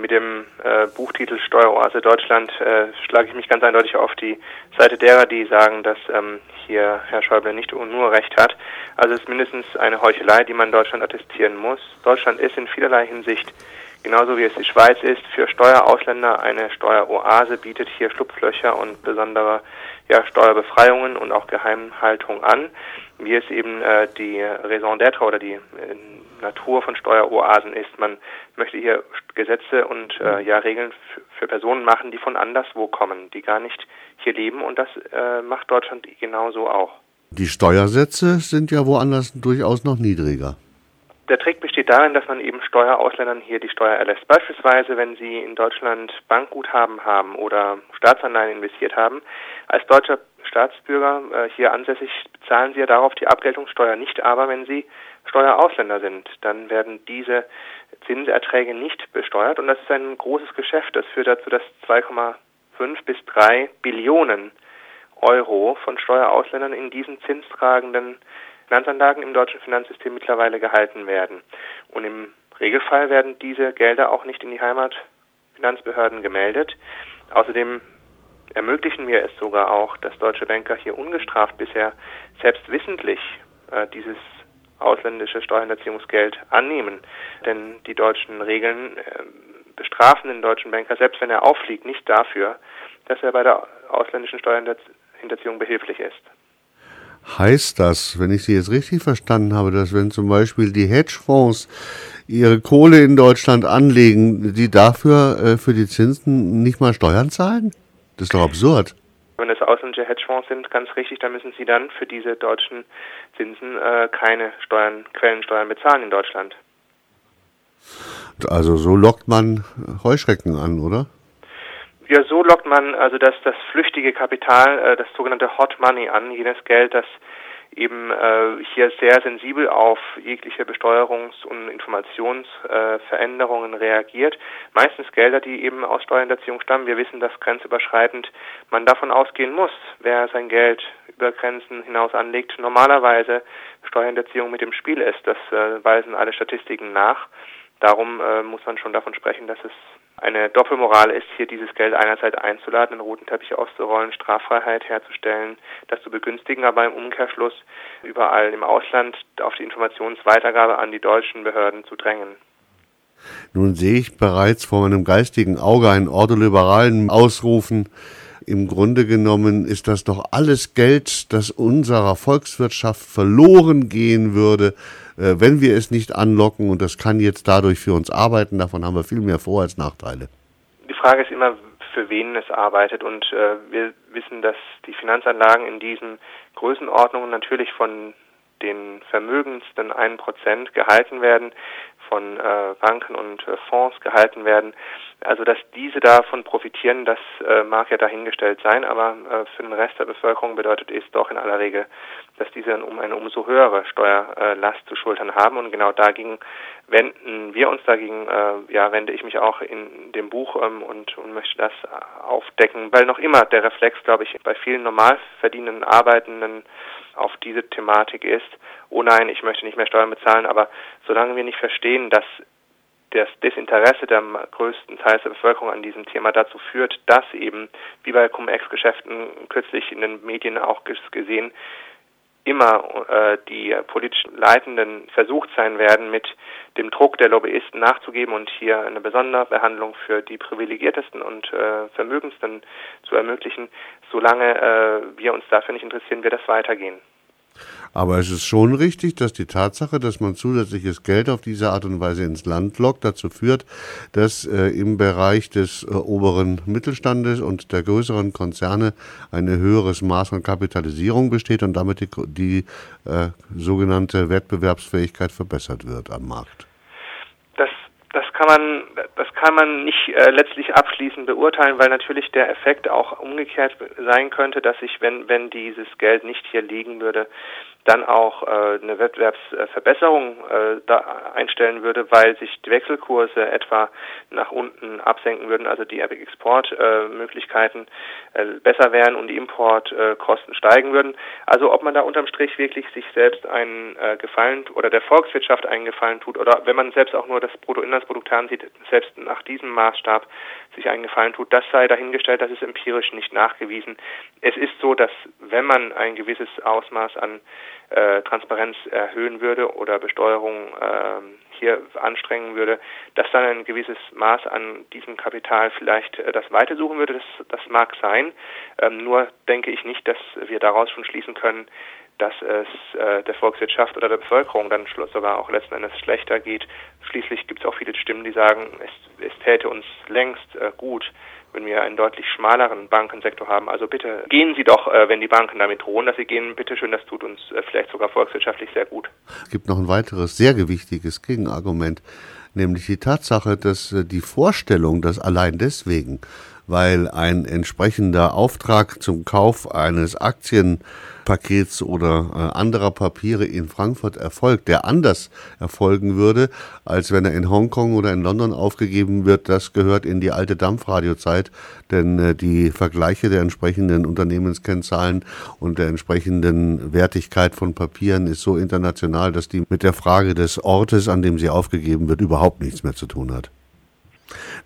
mit dem äh, Buchtitel Steueroase Deutschland äh, schlage ich mich ganz eindeutig auf die Seite derer, die sagen, dass ähm, hier Herr Schäuble nicht nur recht hat. Also es ist mindestens eine Heuchelei, die man Deutschland attestieren muss. Deutschland ist in vielerlei Hinsicht genauso wie es die Schweiz ist, für Steuerausländer eine Steueroase, bietet hier Schlupflöcher und besondere ja, Steuerbefreiungen und auch Geheimhaltung an, wie es eben äh, die Raison d'être oder die äh, Natur von Steueroasen ist. Man möchte hier Gesetze und äh, ja Regeln für Personen machen, die von anderswo kommen, die gar nicht hier leben und das äh, macht Deutschland genauso auch. Die Steuersätze sind ja woanders durchaus noch niedriger. Der Trick besteht darin, dass man eben Steuerausländern hier die Steuer erlässt. Beispielsweise, wenn Sie in Deutschland Bankguthaben haben oder Staatsanleihen investiert haben, als deutscher Staatsbürger äh, hier ansässig bezahlen Sie ja darauf die Abgeltungssteuer nicht, aber wenn Sie Steuerausländer sind, dann werden diese Zinserträge nicht besteuert und das ist ein großes Geschäft. Das führt dazu, dass 2,5 bis 3 Billionen Euro von Steuerausländern in diesen zinstragenden Finanzanlagen im deutschen Finanzsystem mittlerweile gehalten werden. Und im Regelfall werden diese Gelder auch nicht in die Heimatfinanzbehörden gemeldet. Außerdem ermöglichen wir es sogar auch, dass deutsche Banker hier ungestraft bisher selbst wissentlich äh, dieses ausländische Steuerhinterziehungsgeld annehmen. Denn die deutschen Regeln äh, bestrafen den deutschen Banker, selbst wenn er auffliegt, nicht dafür, dass er bei der ausländischen Steuerhinterziehung behilflich ist. Heißt das, wenn ich Sie jetzt richtig verstanden habe, dass wenn zum Beispiel die Hedgefonds ihre Kohle in Deutschland anlegen, die dafür äh, für die Zinsen nicht mal Steuern zahlen? Das ist doch absurd. Ausländische Hedgefonds sind, ganz richtig, dann müssen sie dann für diese deutschen Zinsen äh, keine Steuern, Quellensteuern bezahlen in Deutschland. Also so lockt man Heuschrecken an, oder? Ja, so lockt man also das, das flüchtige Kapital, äh, das sogenannte Hot Money an, jenes Geld, das eben äh, hier sehr sensibel auf jegliche Besteuerungs- und Informationsveränderungen äh, reagiert. Meistens Gelder, die eben aus Steuerhinterziehung stammen. Wir wissen, dass grenzüberschreitend man davon ausgehen muss, wer sein Geld über Grenzen hinaus anlegt, normalerweise Steuerhinterziehung mit dem Spiel ist. Das äh, weisen alle Statistiken nach. Darum äh, muss man schon davon sprechen, dass es eine Doppelmoral ist, hier dieses Geld einerseits einzuladen, den roten Teppich auszurollen, Straffreiheit herzustellen, das zu begünstigen, aber im Umkehrschluss überall im Ausland auf die Informationsweitergabe an die deutschen Behörden zu drängen. Nun sehe ich bereits vor meinem geistigen Auge einen Ordoliberalen ausrufen, im Grunde genommen ist das doch alles Geld, das unserer Volkswirtschaft verloren gehen würde, äh, wenn wir es nicht anlocken. Und das kann jetzt dadurch für uns arbeiten. Davon haben wir viel mehr Vor- als Nachteile. Die Frage ist immer, für wen es arbeitet. Und äh, wir wissen, dass die Finanzanlagen in diesen Größenordnungen natürlich von den vermögendsten 1% gehalten werden von äh, Banken und äh, Fonds gehalten werden. Also dass diese davon profitieren, das äh, mag ja dahingestellt sein, aber äh, für den Rest der Bevölkerung bedeutet es doch in aller Regel, dass diese um eine umso höhere Steuerlast zu schultern haben. Und genau dagegen wenden wir uns dagegen, äh, ja, wende ich mich auch in dem Buch ähm, und, und möchte das aufdecken, weil noch immer der Reflex, glaube ich, bei vielen normal verdienenden Arbeitenden auf diese Thematik ist, oh nein, ich möchte nicht mehr Steuern bezahlen, aber solange wir nicht verstehen, dass das Desinteresse der größten Teils der Bevölkerung an diesem Thema dazu führt, dass eben, wie bei Cum-Ex-Geschäften kürzlich in den Medien auch gesehen, immer äh, die politisch Leitenden versucht sein werden, mit dem Druck der Lobbyisten nachzugeben und hier eine Besonderbehandlung für die privilegiertesten und äh, vermögendsten zu ermöglichen. Solange äh, wir uns dafür nicht interessieren, wird das weitergehen. Aber es ist schon richtig, dass die Tatsache, dass man zusätzliches Geld auf diese Art und Weise ins Land lockt, dazu führt, dass äh, im Bereich des äh, oberen Mittelstandes und der größeren Konzerne ein höheres Maß an Kapitalisierung besteht und damit die, die äh, sogenannte Wettbewerbsfähigkeit verbessert wird am Markt. Das das kann man, das kann man nicht äh, letztlich abschließend beurteilen, weil natürlich der Effekt auch umgekehrt sein könnte, dass sich, wenn, wenn dieses Geld nicht hier liegen würde, dann auch äh, eine Wettbewerbsverbesserung äh, da einstellen würde, weil sich die Wechselkurse etwa nach unten absenken würden, also die Exportmöglichkeiten äh, besser wären und die Importkosten steigen würden. Also ob man da unterm Strich wirklich sich selbst einen äh, Gefallen oder der Volkswirtschaft einen Gefallen tut oder wenn man selbst auch nur das Bruttoinlandsprodukt ansieht, selbst einen nach diesem Maßstab sich einen Gefallen tut, das sei dahingestellt, das ist empirisch nicht nachgewiesen. Es ist so, dass wenn man ein gewisses Ausmaß an äh, Transparenz erhöhen würde oder Besteuerung äh, hier anstrengen würde, dass dann ein gewisses Maß an diesem Kapital vielleicht äh, das Weite suchen würde. Das, das mag sein. Ähm, nur denke ich nicht, dass wir daraus schon schließen können, dass es äh, der Volkswirtschaft oder der Bevölkerung dann sogar auch letzten Endes schlechter geht. Schließlich gibt es auch viele Stimmen, die sagen, es, es täte uns längst äh, gut, wenn wir einen deutlich schmaleren Bankensektor haben. Also bitte gehen Sie doch, äh, wenn die Banken damit drohen, dass sie gehen, bitte schön, das tut uns äh, vielleicht sogar volkswirtschaftlich sehr gut. Es gibt noch ein weiteres sehr gewichtiges Gegenargument, nämlich die Tatsache, dass äh, die Vorstellung, dass allein deswegen, weil ein entsprechender Auftrag zum Kauf eines Aktien Pakets oder äh, anderer Papiere in Frankfurt erfolgt, der anders erfolgen würde, als wenn er in Hongkong oder in London aufgegeben wird, das gehört in die alte Dampfradiozeit, denn äh, die Vergleiche der entsprechenden Unternehmenskennzahlen und der entsprechenden Wertigkeit von Papieren ist so international, dass die mit der Frage des Ortes, an dem sie aufgegeben wird, überhaupt nichts mehr zu tun hat.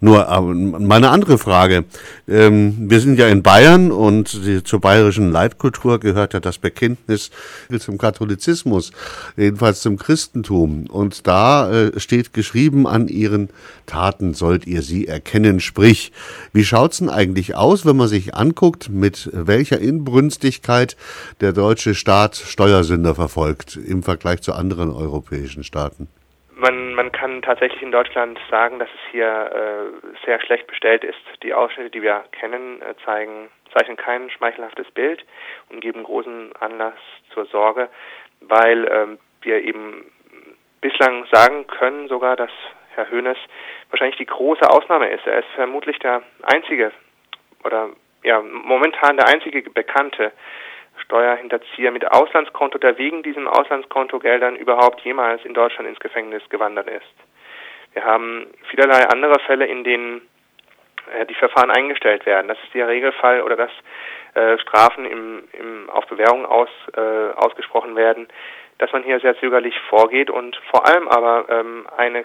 Nur meine andere Frage. Ähm, wir sind ja in Bayern und zur bayerischen Leitkultur gehört ja das Bekenntnis zum Katholizismus, jedenfalls zum Christentum. Und da äh, steht geschrieben, an ihren Taten sollt ihr sie erkennen. Sprich, wie schaut's denn eigentlich aus, wenn man sich anguckt, mit welcher Inbrünstigkeit der deutsche Staat Steuersünder verfolgt im Vergleich zu anderen europäischen Staaten? Man, man kann tatsächlich in Deutschland sagen, dass es hier äh, sehr schlecht bestellt ist. Die Ausschnitte, die wir kennen, äh, zeigen, zeichnen kein schmeichelhaftes Bild und geben großen Anlass zur Sorge, weil ähm, wir eben bislang sagen können sogar, dass Herr Höhnes wahrscheinlich die große Ausnahme ist. Er ist vermutlich der einzige oder ja momentan der einzige Bekannte Steuerhinterzieher mit Auslandskonto, der wegen diesem Auslandskontogeldern überhaupt jemals in Deutschland ins Gefängnis gewandert ist. Wir haben vielerlei andere Fälle, in denen äh, die Verfahren eingestellt werden. Das ist der Regelfall oder dass äh, Strafen im, im, auf Bewährung aus, äh, ausgesprochen werden, dass man hier sehr zögerlich vorgeht und vor allem aber ähm, eine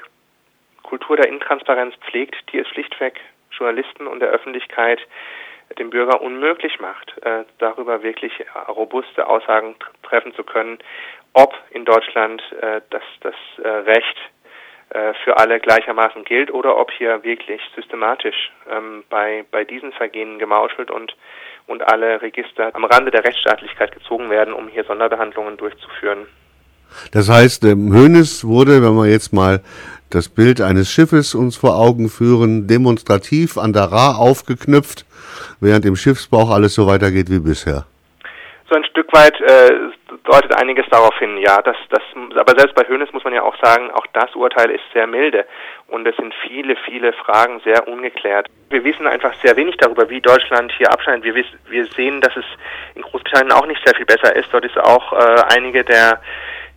Kultur der Intransparenz pflegt, die es schlichtweg Journalisten und der Öffentlichkeit dem Bürger unmöglich macht, äh, darüber wirklich robuste Aussagen treffen zu können, ob in Deutschland äh, das, das äh, Recht äh, für alle gleichermaßen gilt oder ob hier wirklich systematisch ähm, bei, bei diesen Vergehen gemauschelt und, und alle Register am Rande der Rechtsstaatlichkeit gezogen werden, um hier Sonderbehandlungen durchzuführen. Das heißt, ähm, Hönes wurde, wenn wir jetzt mal das Bild eines Schiffes uns vor Augen führen, demonstrativ an der Ra aufgeknüpft während im Schiffsbauch alles so weitergeht wie bisher. So ein Stück weit äh, deutet einiges darauf hin, ja. Das, das, aber selbst bei Hönes muss man ja auch sagen, auch das Urteil ist sehr milde und es sind viele, viele Fragen sehr ungeklärt. Wir wissen einfach sehr wenig darüber, wie Deutschland hier abschneidet. Wir, wir sehen, dass es in Großbritannien auch nicht sehr viel besser ist. Dort ist auch äh, einige der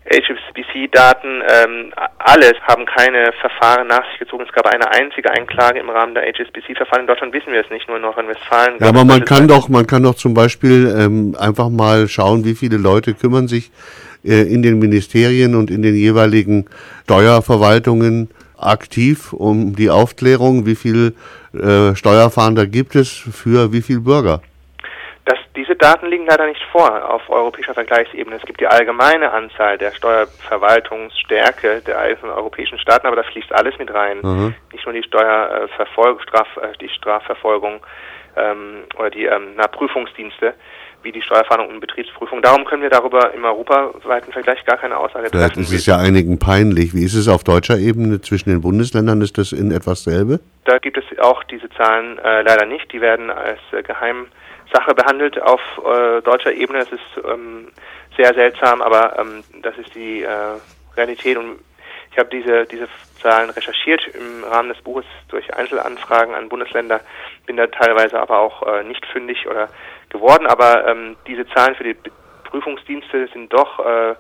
HSBC-Daten, ähm, alles haben keine Verfahren nach sich gezogen. Es gab eine einzige Einklage im Rahmen der HSBC-Verfahren. In Deutschland wissen wir es nicht, nur in Nordrhein-Westfalen. Ja, aber man kann doch, man kann doch zum Beispiel ähm, einfach mal schauen, wie viele Leute kümmern sich äh, in den Ministerien und in den jeweiligen Steuerverwaltungen aktiv um die Aufklärung, wie viel äh, Steuerfahnder gibt es für wie viele Bürger. Das, diese Daten liegen leider nicht vor auf europäischer Vergleichsebene. Es gibt die allgemeine Anzahl der Steuerverwaltungsstärke der einzelnen europäischen Staaten, aber da fließt alles mit rein. Mhm. Nicht nur die Steuerverfolgung, Straf, äh, die Strafverfolgung ähm, oder die ähm, na, Prüfungsdienste wie die Steuerfahndung und Betriebsprüfung. Darum können wir darüber im europaweiten Vergleich gar keine Aussage treffen. Vielleicht ist es ja einigen peinlich. Wie ist es auf deutscher Ebene zwischen den Bundesländern? Ist das in etwas selbe? Da gibt es auch diese Zahlen äh, leider nicht. Die werden als äh, geheim Sache behandelt auf äh, deutscher Ebene. Das ist ähm, sehr seltsam, aber ähm, das ist die äh, Realität und ich habe diese, diese Zahlen recherchiert im Rahmen des Buches durch Einzelanfragen an Bundesländer, bin da teilweise aber auch äh, nicht fündig oder geworden, aber ähm, diese Zahlen für die Prüfungsdienste sind doch äh,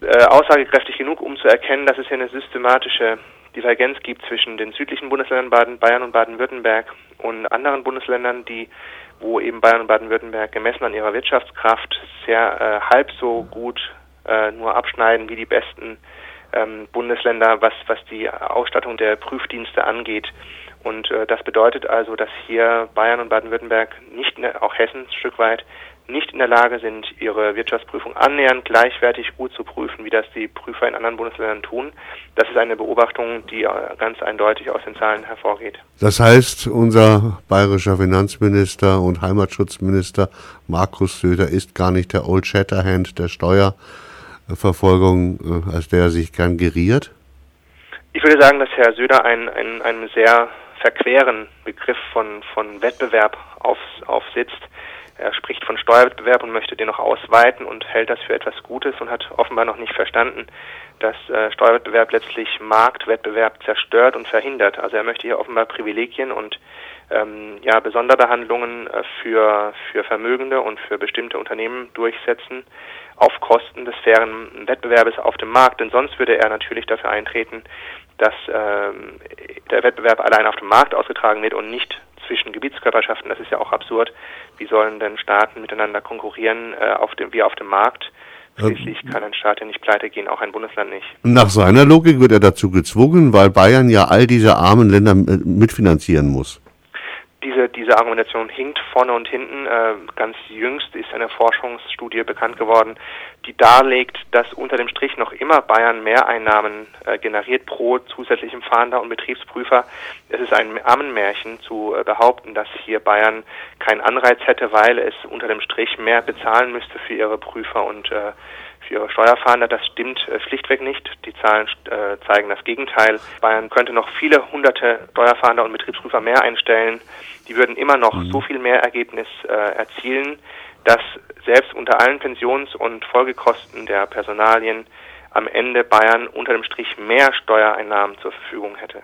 äh, aussagekräftig genug, um zu erkennen, dass es hier eine systematische Divergenz gibt zwischen den südlichen Bundesländern Baden, Bayern und Baden-Württemberg und anderen Bundesländern, die wo eben Bayern und Baden-Württemberg gemessen an ihrer Wirtschaftskraft sehr äh, halb so gut äh, nur abschneiden wie die besten ähm, Bundesländer, was, was die Ausstattung der Prüfdienste angeht. Und äh, das bedeutet also, dass hier Bayern und Baden-Württemberg, nicht auch Hessen ein Stück weit, nicht in der Lage sind, ihre Wirtschaftsprüfung annähernd gleichwertig gut zu prüfen, wie das die Prüfer in anderen Bundesländern tun. Das ist eine Beobachtung, die äh, ganz eindeutig aus den Zahlen hervorgeht. Das heißt, unser bayerischer Finanzminister und Heimatschutzminister Markus Söder ist gar nicht der Old Shatterhand der Steuerverfolgung, äh, als der er sich gern geriert? Ich würde sagen, dass Herr Söder einen, einen, einen sehr verqueren Begriff von, von Wettbewerb auf, aufsitzt. Er spricht von Steuerwettbewerb und möchte den noch ausweiten und hält das für etwas Gutes und hat offenbar noch nicht verstanden, dass äh, Steuerwettbewerb letztlich Marktwettbewerb zerstört und verhindert. Also er möchte hier offenbar Privilegien und ähm, ja, Besonderbehandlungen äh, für, für Vermögende und für bestimmte Unternehmen durchsetzen auf Kosten des fairen Wettbewerbes auf dem Markt. Denn sonst würde er natürlich dafür eintreten, dass ähm, der Wettbewerb allein auf dem Markt ausgetragen wird und nicht zwischen Gebietskörperschaften. Das ist ja auch absurd. Wie sollen denn Staaten miteinander konkurrieren äh, auf dem, wie auf dem Markt? Schließlich kann ein Staat ja nicht pleite gehen, auch ein Bundesland nicht. Nach seiner Logik wird er dazu gezwungen, weil Bayern ja all diese armen Länder äh, mitfinanzieren muss diese, diese Argumentation hinkt vorne und hinten. Äh, ganz jüngst ist eine Forschungsstudie bekannt geworden, die darlegt, dass unter dem Strich noch immer Bayern Mehreinnahmen äh, generiert pro zusätzlichem Fahnder und Betriebsprüfer. Es ist ein Ammenmärchen zu äh, behaupten, dass hier Bayern keinen Anreiz hätte, weil es unter dem Strich mehr bezahlen müsste für ihre Prüfer und äh, für ihre Steuerfahnder. Das stimmt äh, schlichtweg nicht. Die Zahlen äh, zeigen das Gegenteil. Bayern könnte noch viele hunderte Steuerfahnder und Betriebsprüfer mehr einstellen. Die würden immer noch mhm. so viel mehr Ergebnis äh, erzielen, dass selbst unter allen Pensions- und Folgekosten der Personalien am Ende Bayern unter dem Strich mehr Steuereinnahmen zur Verfügung hätte.